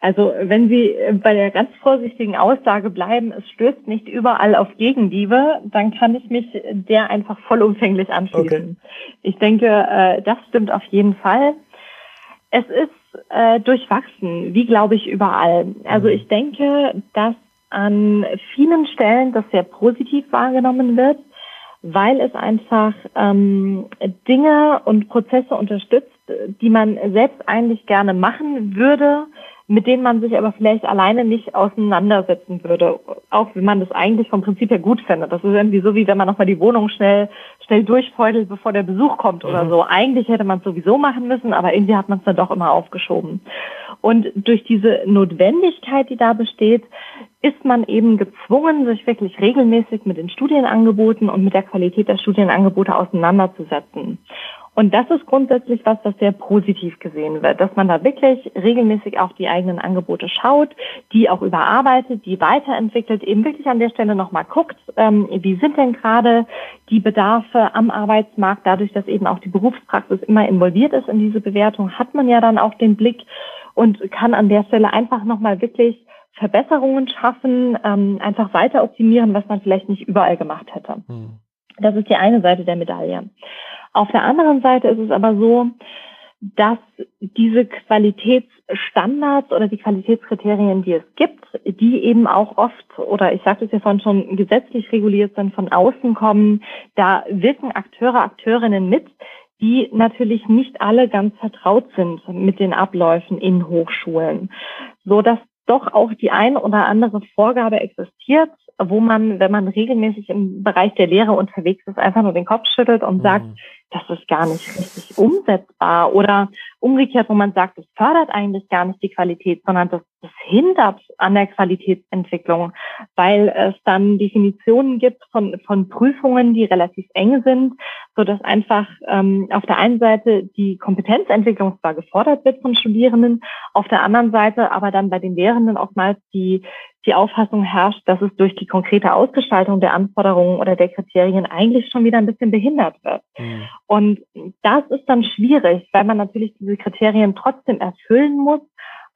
Also wenn Sie bei der ganz vorsichtigen Aussage bleiben, es stößt nicht überall auf Gegenliebe, dann kann ich mich der einfach vollumfänglich anschließen. Okay. Ich denke, äh, das stimmt auf jeden Fall. Es ist äh, durchwachsen, wie glaube ich überall. Also mhm. ich denke, dass an vielen Stellen das sehr positiv wahrgenommen wird, weil es einfach ähm, Dinge und Prozesse unterstützt, die man selbst eigentlich gerne machen würde, mit denen man sich aber vielleicht alleine nicht auseinandersetzen würde, auch wenn man das eigentlich vom Prinzip her gut findet. Das ist irgendwie so, wie wenn man nochmal die Wohnung schnell, schnell durchfeudelt, bevor der Besuch kommt mhm. oder so. Eigentlich hätte man es sowieso machen müssen, aber irgendwie hat man es dann doch immer aufgeschoben. Und durch diese Notwendigkeit, die da besteht, ist man eben gezwungen, sich wirklich regelmäßig mit den Studienangeboten und mit der Qualität der Studienangebote auseinanderzusetzen. Und das ist grundsätzlich was, was sehr positiv gesehen wird, dass man da wirklich regelmäßig auf die eigenen Angebote schaut, die auch überarbeitet, die weiterentwickelt, eben wirklich an der Stelle nochmal guckt, ähm, wie sind denn gerade die Bedarfe am Arbeitsmarkt, dadurch, dass eben auch die Berufspraxis immer involviert ist in diese Bewertung, hat man ja dann auch den Blick und kann an der Stelle einfach nochmal wirklich Verbesserungen schaffen, ähm, einfach weiter optimieren, was man vielleicht nicht überall gemacht hätte. Hm. Das ist die eine Seite der Medaille. Auf der anderen Seite ist es aber so, dass diese Qualitätsstandards oder die Qualitätskriterien, die es gibt, die eben auch oft, oder ich sagte es ja vorhin schon, gesetzlich reguliert sind, von außen kommen, da wirken Akteure, Akteurinnen mit, die natürlich nicht alle ganz vertraut sind mit den Abläufen in Hochschulen, so dass doch auch die ein oder andere Vorgabe existiert, wo man, wenn man regelmäßig im Bereich der Lehre unterwegs ist, einfach nur den Kopf schüttelt und mhm. sagt, das ist gar nicht richtig umsetzbar. Oder umgekehrt, wo man sagt, das fördert eigentlich gar nicht die Qualität, sondern das, das hindert an der Qualitätsentwicklung. weil es dann Definitionen gibt von, von Prüfungen, die relativ eng sind, so dass einfach ähm, auf der einen Seite die Kompetenzentwicklung zwar gefordert wird von Studierenden, auf der anderen Seite aber dann bei den Lehrenden oftmals die die Auffassung herrscht, dass es durch die konkrete Ausgestaltung der Anforderungen oder der Kriterien eigentlich schon wieder ein bisschen behindert wird. Mhm. Und das ist dann schwierig, weil man natürlich diese Kriterien trotzdem erfüllen muss,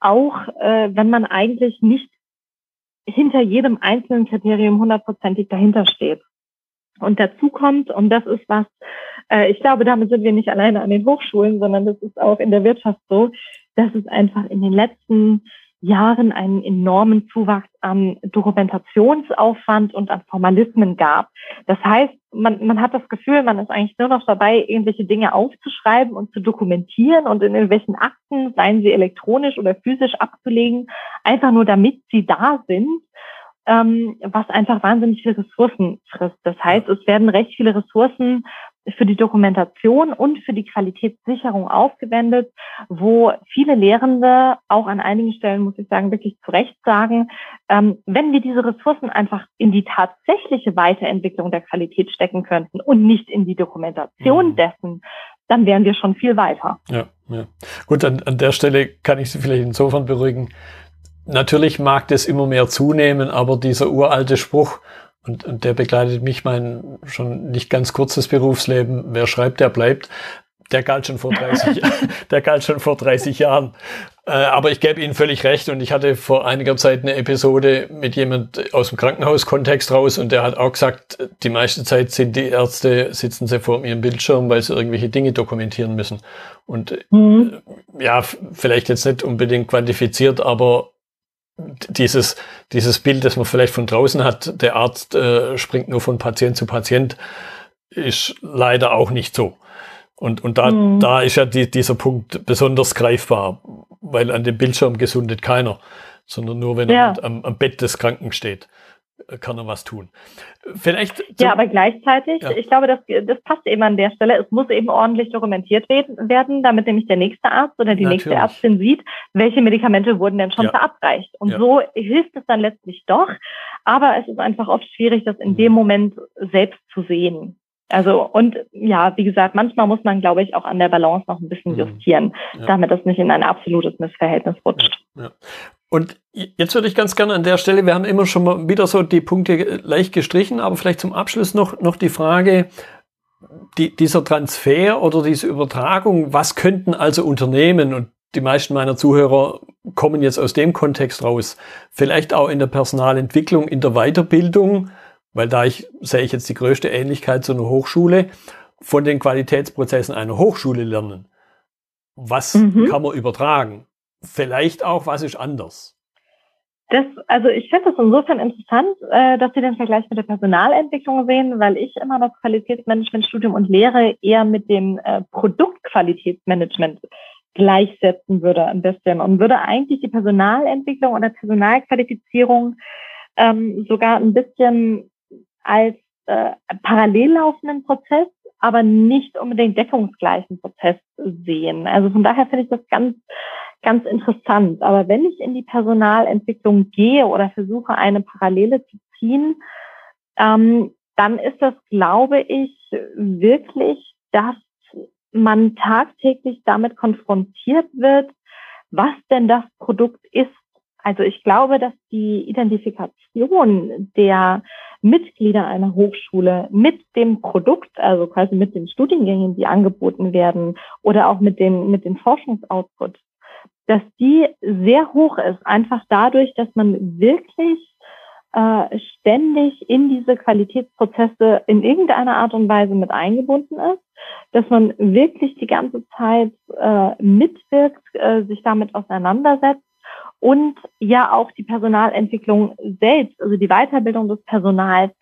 auch äh, wenn man eigentlich nicht hinter jedem einzelnen Kriterium hundertprozentig dahinter steht. Und dazu kommt, und das ist was, äh, ich glaube, damit sind wir nicht alleine an den Hochschulen, sondern das ist auch in der Wirtschaft so, dass es einfach in den letzten Jahren einen enormen Zuwachs an Dokumentationsaufwand und an Formalismen gab. Das heißt, man, man hat das Gefühl, man ist eigentlich nur noch dabei, irgendwelche Dinge aufzuschreiben und zu dokumentieren und in irgendwelchen Akten, seien sie elektronisch oder physisch abzulegen, einfach nur damit sie da sind, ähm, was einfach wahnsinnig viele Ressourcen frisst. Das heißt, es werden recht viele Ressourcen für die Dokumentation und für die Qualitätssicherung aufgewendet, wo viele Lehrende auch an einigen Stellen, muss ich sagen, wirklich zu Recht sagen, ähm, wenn wir diese Ressourcen einfach in die tatsächliche Weiterentwicklung der Qualität stecken könnten und nicht in die Dokumentation mhm. dessen, dann wären wir schon viel weiter. Ja, ja. Gut, an, an der Stelle kann ich Sie vielleicht insofern beruhigen. Natürlich mag das immer mehr zunehmen, aber dieser uralte Spruch, und, und der begleitet mich mein schon nicht ganz kurzes Berufsleben. Wer schreibt, der bleibt. Der galt schon vor 30, der galt schon vor 30 Jahren. Äh, aber ich gebe Ihnen völlig recht und ich hatte vor einiger Zeit eine Episode mit jemand aus dem Krankenhauskontext raus und der hat auch gesagt, die meiste Zeit sind die Ärzte, sitzen sie vor ihrem Bildschirm, weil sie irgendwelche Dinge dokumentieren müssen. Und mhm. ja, vielleicht jetzt nicht unbedingt quantifiziert, aber dieses, dieses Bild, das man vielleicht von draußen hat, der Arzt äh, springt nur von Patient zu Patient, ist leider auch nicht so. Und, und da, mhm. da ist ja die, dieser Punkt besonders greifbar, weil an dem Bildschirm gesundet keiner, sondern nur wenn ja. er am, am Bett des Kranken steht kann er was tun. Vielleicht. Ja, aber gleichzeitig, ja. ich glaube, das, das passt eben an der Stelle. Es muss eben ordentlich dokumentiert werden, damit nämlich der nächste Arzt oder die Natürlich. nächste Ärztin sieht, welche Medikamente wurden denn schon ja. verabreicht. Und ja. so hilft es dann letztlich doch. Aber es ist einfach oft schwierig, das in dem mhm. Moment selbst zu sehen. Also und ja, wie gesagt, manchmal muss man, glaube ich, auch an der Balance noch ein bisschen mhm. justieren, ja. damit das nicht in ein absolutes Missverhältnis rutscht. Ja, ja. Und jetzt würde ich ganz gerne an der Stelle, wir haben immer schon mal wieder so die Punkte leicht gestrichen, aber vielleicht zum Abschluss noch, noch die Frage, die, dieser Transfer oder diese Übertragung, was könnten also Unternehmen und die meisten meiner Zuhörer kommen jetzt aus dem Kontext raus, vielleicht auch in der Personalentwicklung, in der Weiterbildung, weil da ich, sehe ich jetzt die größte Ähnlichkeit zu einer Hochschule, von den Qualitätsprozessen einer Hochschule lernen. Was mhm. kann man übertragen? Vielleicht auch, was ist anders? Das, also ich finde das insofern interessant, äh, dass Sie den Vergleich mit der Personalentwicklung sehen, weil ich immer das Qualitätsmanagementstudium und Lehre eher mit dem äh, Produktqualitätsmanagement gleichsetzen würde ein bisschen und würde eigentlich die Personalentwicklung oder Personalqualifizierung ähm, sogar ein bisschen als äh, parallel laufenden Prozess, aber nicht unbedingt deckungsgleichen Prozess sehen. Also von daher finde ich das ganz ganz interessant. Aber wenn ich in die Personalentwicklung gehe oder versuche, eine Parallele zu ziehen, ähm, dann ist das, glaube ich, wirklich, dass man tagtäglich damit konfrontiert wird, was denn das Produkt ist. Also ich glaube, dass die Identifikation der Mitglieder einer Hochschule mit dem Produkt, also quasi mit den Studiengängen, die angeboten werden oder auch mit den, mit den Forschungsoutput, dass die sehr hoch ist, einfach dadurch, dass man wirklich äh, ständig in diese Qualitätsprozesse in irgendeiner Art und Weise mit eingebunden ist, dass man wirklich die ganze Zeit äh, mitwirkt, äh, sich damit auseinandersetzt und ja auch die Personalentwicklung selbst, also die Weiterbildung des Personals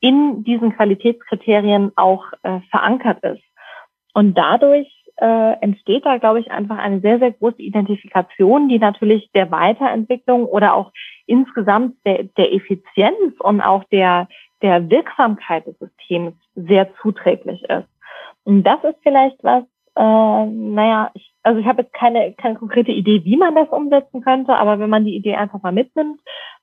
in diesen Qualitätskriterien auch äh, verankert ist. Und dadurch äh, entsteht da, glaube ich, einfach eine sehr, sehr große Identifikation, die natürlich der Weiterentwicklung oder auch insgesamt der, der Effizienz und auch der, der Wirksamkeit des Systems sehr zuträglich ist. Und das ist vielleicht was, äh, naja, ich, also ich habe jetzt keine, keine konkrete Idee, wie man das umsetzen könnte, aber wenn man die Idee einfach mal mitnimmt,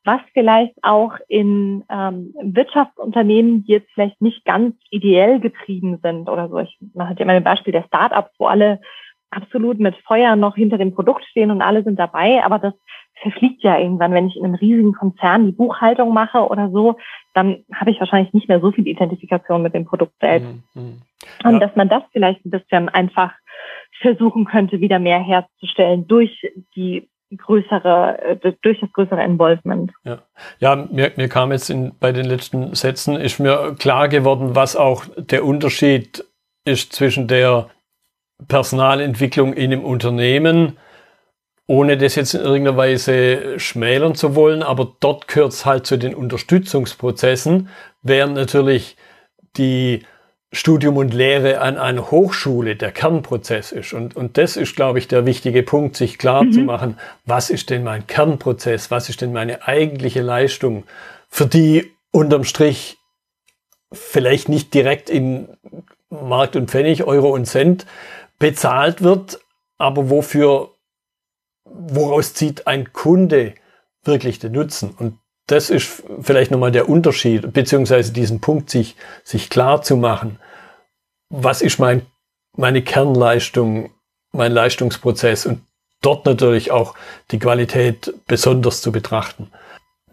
was vielleicht auch in ähm, Wirtschaftsunternehmen, die jetzt vielleicht nicht ganz ideell getrieben sind oder so. Ich mache jetzt immer ein Beispiel der Startups, wo alle absolut mit Feuer noch hinter dem Produkt stehen und alle sind dabei, aber das verfliegt ja irgendwann, wenn ich in einem riesigen Konzern die Buchhaltung mache oder so, dann habe ich wahrscheinlich nicht mehr so viel Identifikation mit dem Produkt selbst. Mhm. Ja. Und dass man das vielleicht ein bisschen einfach versuchen könnte, wieder mehr herzustellen durch die größere, äh, durch das größere Involvement. Ja, ja mir, mir kam jetzt in, bei den letzten Sätzen, ist mir klar geworden, was auch der Unterschied ist zwischen der Personalentwicklung in einem Unternehmen, ohne das jetzt in irgendeiner Weise schmälern zu wollen, aber dort gehört es halt zu den Unterstützungsprozessen, während natürlich die Studium und Lehre an einer Hochschule der Kernprozess ist. Und, und das ist, glaube ich, der wichtige Punkt, sich klar mhm. zu machen, was ist denn mein Kernprozess, was ist denn meine eigentliche Leistung, für die unterm Strich vielleicht nicht direkt in Markt und Pfennig, Euro und Cent bezahlt wird, aber wofür, woraus zieht ein Kunde wirklich den Nutzen? Und das ist vielleicht nochmal der Unterschied, beziehungsweise diesen Punkt sich, sich klar zu machen. Was ist mein, meine Kernleistung, mein Leistungsprozess und dort natürlich auch die Qualität besonders zu betrachten.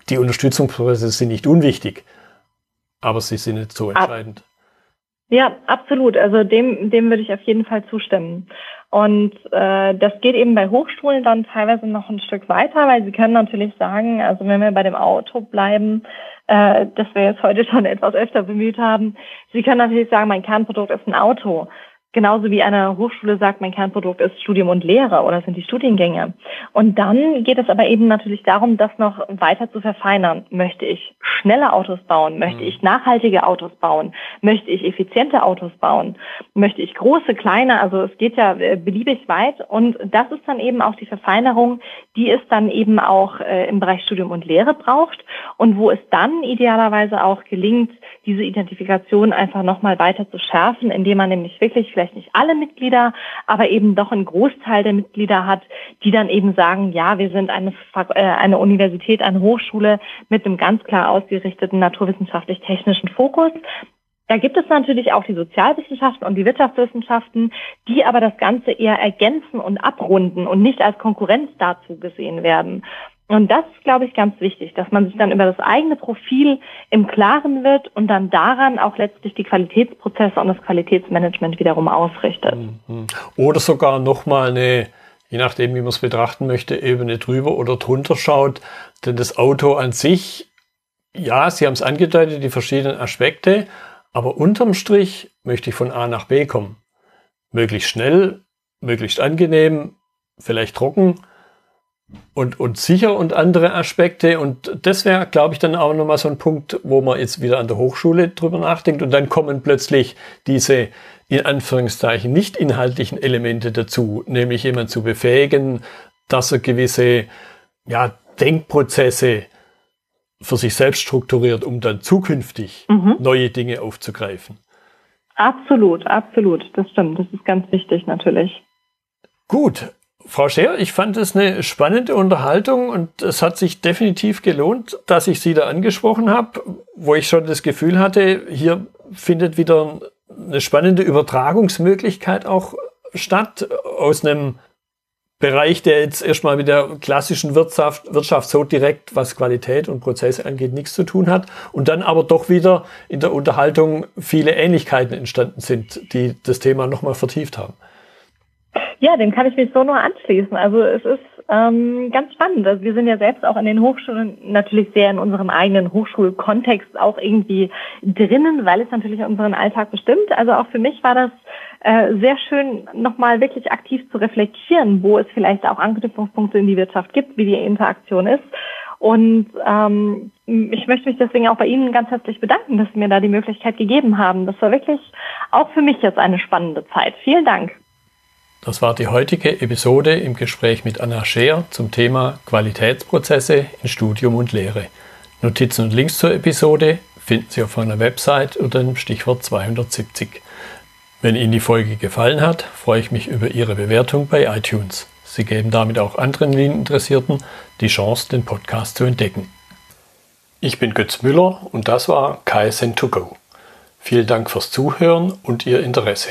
Die Unterstützungsprozesse sind nicht unwichtig, aber sie sind nicht so entscheidend. Ja, absolut. Also dem, dem würde ich auf jeden Fall zustimmen. Und äh, das geht eben bei Hochschulen dann teilweise noch ein Stück weiter, weil sie können natürlich sagen, also wenn wir bei dem Auto bleiben, äh, das wir jetzt heute schon etwas öfter bemüht haben, sie können natürlich sagen, mein Kernprodukt ist ein Auto. Genauso wie eine Hochschule sagt, mein Kernprodukt ist Studium und Lehre oder sind die Studiengänge. Und dann geht es aber eben natürlich darum, das noch weiter zu verfeinern. Möchte ich schnelle Autos bauen? Möchte mhm. ich nachhaltige Autos bauen? Möchte ich effiziente Autos bauen? Möchte ich große, kleine? Also es geht ja äh, beliebig weit. Und das ist dann eben auch die Verfeinerung, die es dann eben auch äh, im Bereich Studium und Lehre braucht und wo es dann idealerweise auch gelingt, diese Identifikation einfach nochmal weiter zu schärfen, indem man nämlich wirklich vielleicht nicht alle Mitglieder, aber eben doch einen Großteil der Mitglieder hat, die dann eben sagen, ja, wir sind eine, äh, eine Universität, eine Hochschule mit einem ganz klar ausgerichteten naturwissenschaftlich-technischen Fokus. Da gibt es natürlich auch die Sozialwissenschaften und die Wirtschaftswissenschaften, die aber das Ganze eher ergänzen und abrunden und nicht als Konkurrenz dazu gesehen werden. Und das ist, glaube ich, ganz wichtig, dass man sich dann über das eigene Profil im Klaren wird und dann daran auch letztlich die Qualitätsprozesse und das Qualitätsmanagement wiederum ausrichtet. Mhm. Oder sogar nochmal eine, je nachdem, wie man es betrachten möchte, Ebene drüber oder drunter schaut. Denn das Auto an sich, ja, Sie haben es angedeutet, die verschiedenen Aspekte, aber unterm Strich möchte ich von A nach B kommen. Möglichst schnell, möglichst angenehm, vielleicht trocken und, und sicher und andere Aspekte. Und das wäre, glaube ich, dann auch nochmal so ein Punkt, wo man jetzt wieder an der Hochschule drüber nachdenkt. Und dann kommen plötzlich diese, in Anführungszeichen, nicht inhaltlichen Elemente dazu, nämlich jemand zu befähigen, dass er gewisse, ja, Denkprozesse für sich selbst strukturiert, um dann zukünftig mhm. neue Dinge aufzugreifen. Absolut, absolut. Das stimmt. Das ist ganz wichtig natürlich. Gut, Frau Scheer, ich fand es eine spannende Unterhaltung und es hat sich definitiv gelohnt, dass ich Sie da angesprochen habe, wo ich schon das Gefühl hatte, hier findet wieder eine spannende Übertragungsmöglichkeit auch statt aus einem Bereich, der jetzt erstmal mit der klassischen Wirtschaft, Wirtschaft so direkt, was Qualität und Prozesse angeht, nichts zu tun hat und dann aber doch wieder in der Unterhaltung viele Ähnlichkeiten entstanden sind, die das Thema nochmal vertieft haben. Ja, dem kann ich mich so nur anschließen. Also es ist ähm, ganz spannend. Also wir sind ja selbst auch an den Hochschulen natürlich sehr in unserem eigenen Hochschulkontext auch irgendwie drinnen, weil es natürlich unseren Alltag bestimmt. Also auch für mich war das äh, sehr schön, nochmal wirklich aktiv zu reflektieren, wo es vielleicht auch Anknüpfungspunkte in die Wirtschaft gibt, wie die Interaktion ist. Und ähm, ich möchte mich deswegen auch bei Ihnen ganz herzlich bedanken, dass Sie mir da die Möglichkeit gegeben haben. Das war wirklich auch für mich jetzt eine spannende Zeit. Vielen Dank. Das war die heutige Episode im Gespräch mit Anna Scheer zum Thema Qualitätsprozesse in Studium und Lehre. Notizen und Links zur Episode finden Sie auf meiner Website unter dem Stichwort 270. Wenn Ihnen die Folge gefallen hat, freue ich mich über Ihre Bewertung bei iTunes. Sie geben damit auch anderen Lean-Interessierten die Chance, den Podcast zu entdecken. Ich bin Götz Müller und das war KSN2Go. Vielen Dank fürs Zuhören und Ihr Interesse.